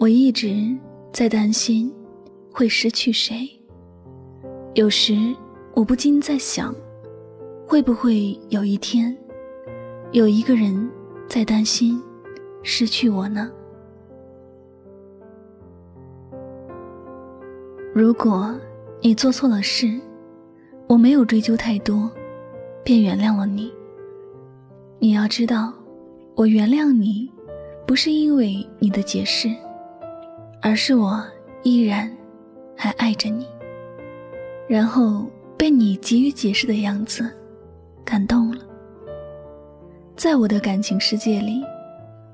我一直在担心会失去谁。有时我不禁在想，会不会有一天，有一个人在担心失去我呢？如果你做错了事，我没有追究太多，便原谅了你。你要知道，我原谅你，不是因为你的解释。而是我依然还爱着你，然后被你急于解释的样子感动了。在我的感情世界里，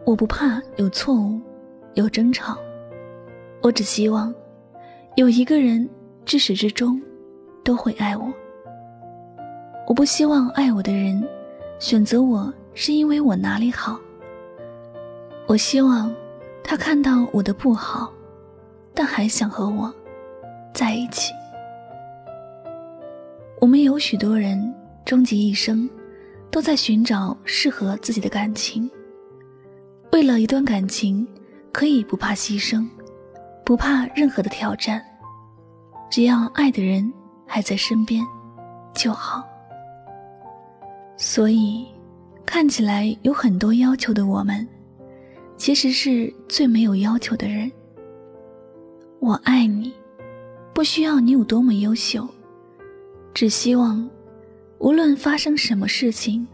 我不怕有错误，有争吵，我只希望有一个人至始至终都会爱我。我不希望爱我的人选择我是因为我哪里好，我希望他看到我的不好。但还想和我在一起。我们有许多人终其一生都在寻找适合自己的感情。为了一段感情，可以不怕牺牲，不怕任何的挑战，只要爱的人还在身边就好。所以，看起来有很多要求的我们，其实是最没有要求的人。我爱你，不需要你有多么优秀，只希望，无论发生什么事情，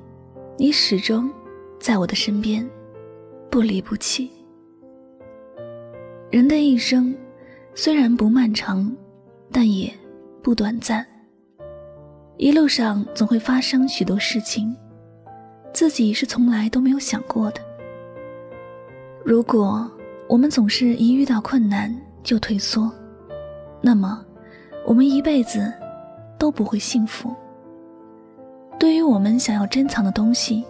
你始终在我的身边，不离不弃。人的一生虽然不漫长，但也不短暂。一路上总会发生许多事情，自己是从来都没有想过的。如果我们总是一遇到困难，就退缩，那么我们一辈子都不会幸福。对于我们想要珍藏的东西，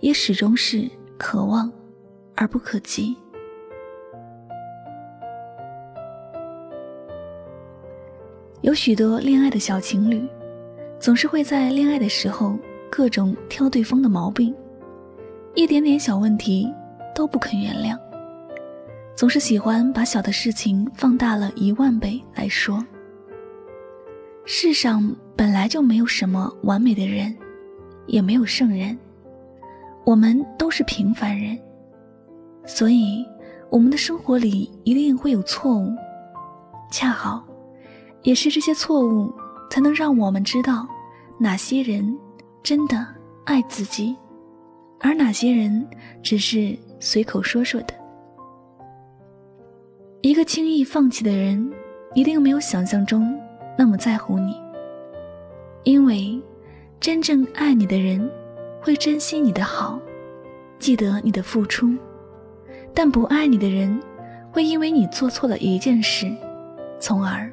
也始终是可望而不可及。有许多恋爱的小情侣，总是会在恋爱的时候各种挑对方的毛病，一点点小问题都不肯原谅。总是喜欢把小的事情放大了一万倍来说。世上本来就没有什么完美的人，也没有圣人，我们都是平凡人，所以我们的生活里一定会有错误。恰好，也是这些错误，才能让我们知道哪些人真的爱自己，而哪些人只是随口说说的。一个轻易放弃的人，一定没有想象中那么在乎你。因为真正爱你的人，会珍惜你的好，记得你的付出；但不爱你的人，会因为你做错了一件事，从而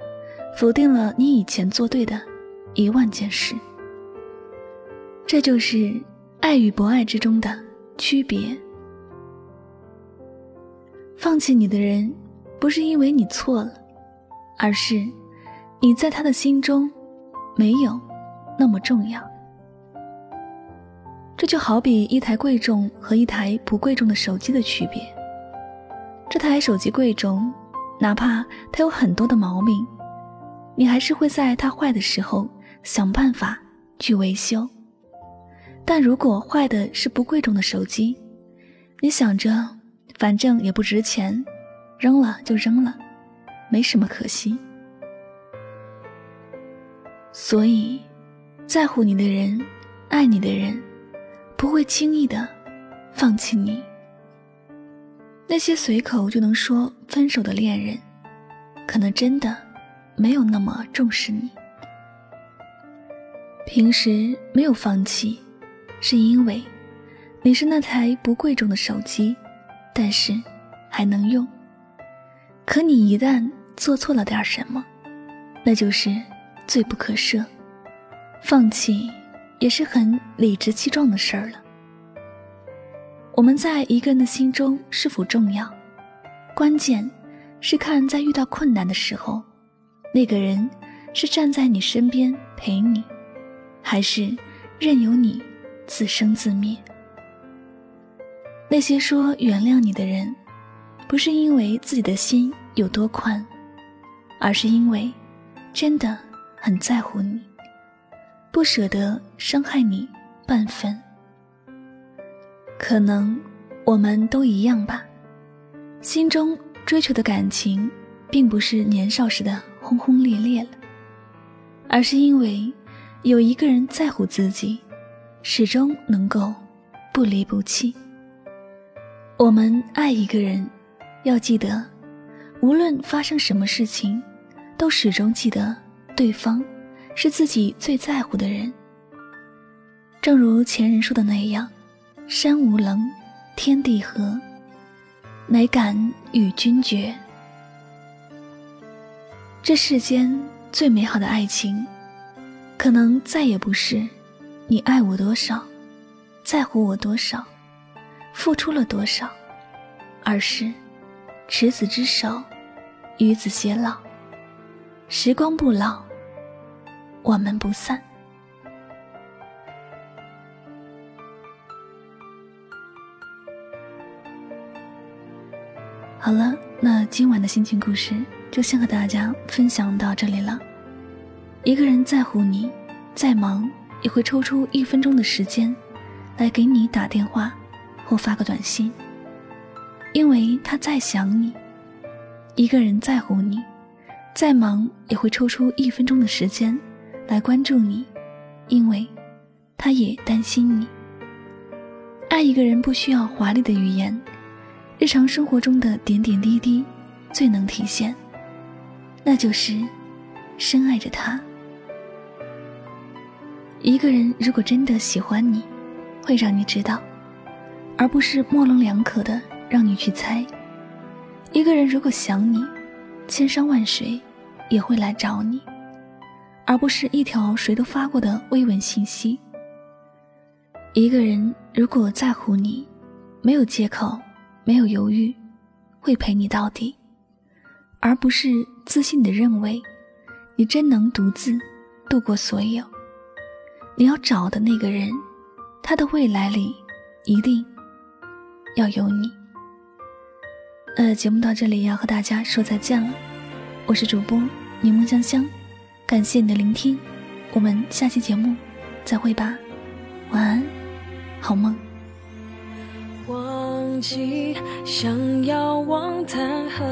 否定了你以前做对的一万件事。这就是爱与不爱之中的区别。放弃你的人。不是因为你错了，而是你在他的心中没有那么重要。这就好比一台贵重和一台不贵重的手机的区别。这台手机贵重，哪怕它有很多的毛病，你还是会在它坏的时候想办法去维修。但如果坏的是不贵重的手机，你想着反正也不值钱。扔了就扔了，没什么可惜。所以，在乎你的人，爱你的人，不会轻易的放弃你。那些随口就能说分手的恋人，可能真的没有那么重视你。平时没有放弃，是因为你是那台不贵重的手机，但是还能用。可你一旦做错了点什么，那就是罪不可赦。放弃也是很理直气壮的事儿了。我们在一个人的心中是否重要，关键是看在遇到困难的时候，那个人是站在你身边陪你，还是任由你自生自灭。那些说原谅你的人，不是因为自己的心有多宽，而是因为真的很在乎你。不舍得伤害你半分，可能我们都一样吧。心中追求的感情，并不是年少时的轰轰烈烈了，而是因为有一个人在乎自己，始终能够不离不弃。我们爱一个人，要记得，无论发生什么事情，都始终记得对方。是自己最在乎的人。正如前人说的那样：“山无棱，天地合，乃敢与君绝。”这世间最美好的爱情，可能再也不是你爱我多少，在乎我多少，付出了多少，而是执子之手，与子偕老，时光不老。我们不散。好了，那今晚的心情故事就先和大家分享到这里了。一个人在乎你，再忙也会抽出一分钟的时间来给你打电话或发个短信，因为他在想你。一个人在乎你，再忙也会抽出一分钟的时间。来关注你，因为他也担心你。爱一个人不需要华丽的语言，日常生活中的点点滴滴最能体现，那就是深爱着他。一个人如果真的喜欢你，会让你知道，而不是模棱两可的让你去猜。一个人如果想你，千山万水也会来找你。而不是一条谁都发过的慰问信息。一个人如果在乎你，没有借口，没有犹豫，会陪你到底，而不是自信的认为你真能独自度过所有。你要找的那个人，他的未来里一定要有你。呃，节目到这里要和大家说再见了，我是主播柠檬香香。感谢你的聆听，我们下期节目再会吧，晚安，好梦。忘记想要忘谈何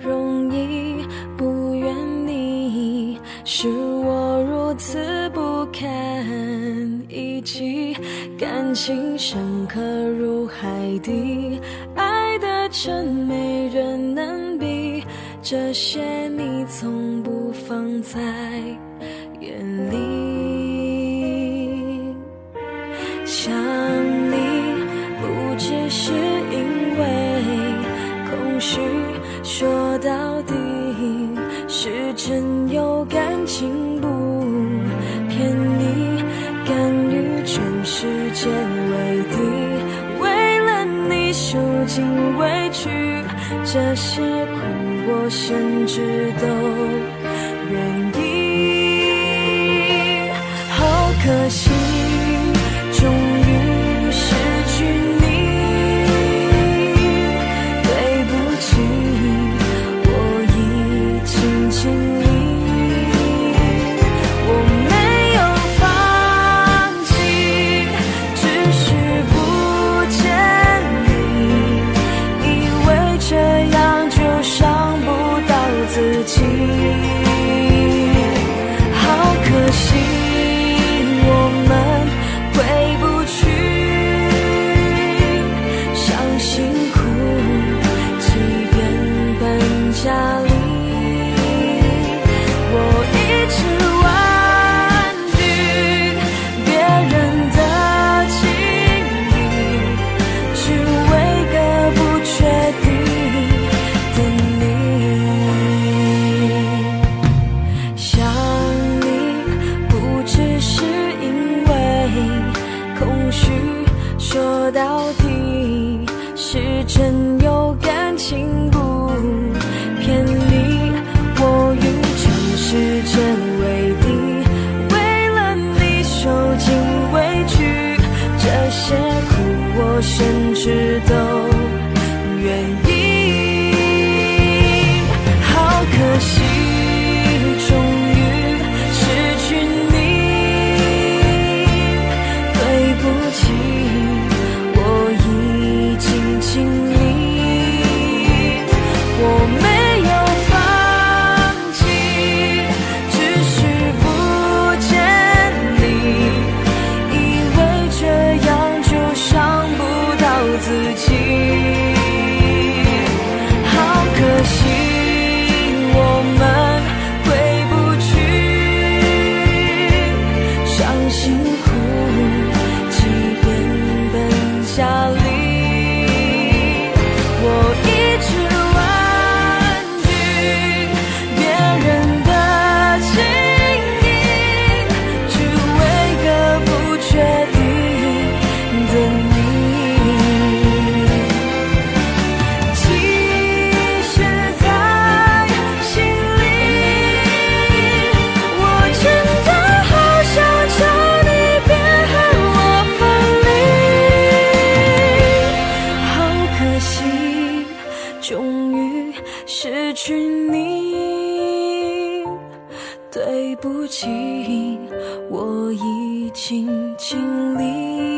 容易，不愿你是我如此不堪一击，感情深刻如海底，爱真没人能比，这些你从不。放在眼里，想你不只是因为空虚，说到底是真有感情不骗你，敢与全世界为敌，为了你受尽这些苦我甚至都。愿意，终于失去你对不起我已经尽力